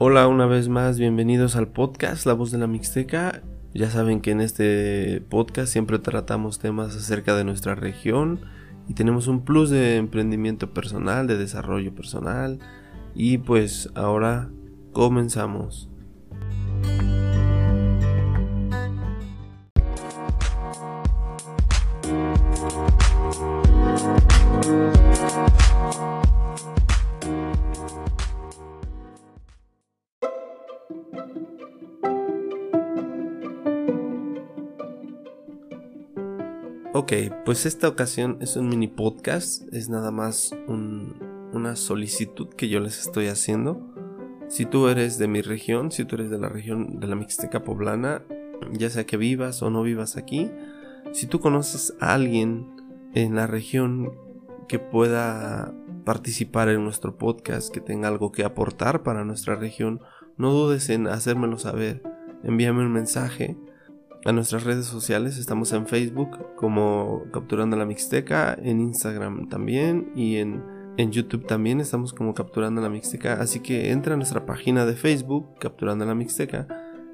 Hola una vez más, bienvenidos al podcast La Voz de la Mixteca. Ya saben que en este podcast siempre tratamos temas acerca de nuestra región y tenemos un plus de emprendimiento personal, de desarrollo personal y pues ahora comenzamos. Ok, pues esta ocasión es un mini podcast, es nada más una solicitud que yo les estoy haciendo. Si tú eres de mi región, si tú eres de la región de la Mixteca Poblana, ya sea que vivas o no vivas aquí, si tú conoces a alguien en la región que pueda participar en nuestro podcast, que tenga algo que aportar para nuestra región, no dudes en hacérmelo saber. Envíame un mensaje a nuestras redes sociales. Estamos en Facebook como Capturando la Mixteca, en Instagram también y en, en, YouTube también estamos como Capturando la Mixteca. Así que entra a nuestra página de Facebook, Capturando la Mixteca,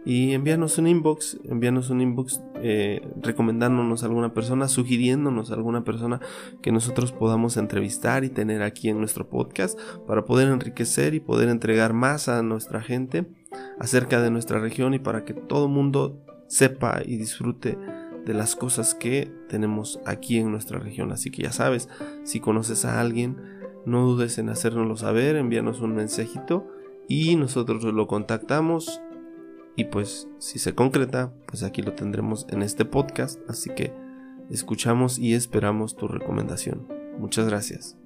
y envíanos un inbox, envíanos un inbox eh, recomendándonos a alguna persona, sugiriéndonos a alguna persona que nosotros podamos entrevistar y tener aquí en nuestro podcast para poder enriquecer y poder entregar más a nuestra gente acerca de nuestra región y para que todo mundo sepa y disfrute de las cosas que tenemos aquí en nuestra región. Así que ya sabes, si conoces a alguien, no dudes en hacérnoslo saber, envíanos un mensajito y nosotros lo contactamos. Y pues si se concreta, pues aquí lo tendremos en este podcast. Así que escuchamos y esperamos tu recomendación. Muchas gracias.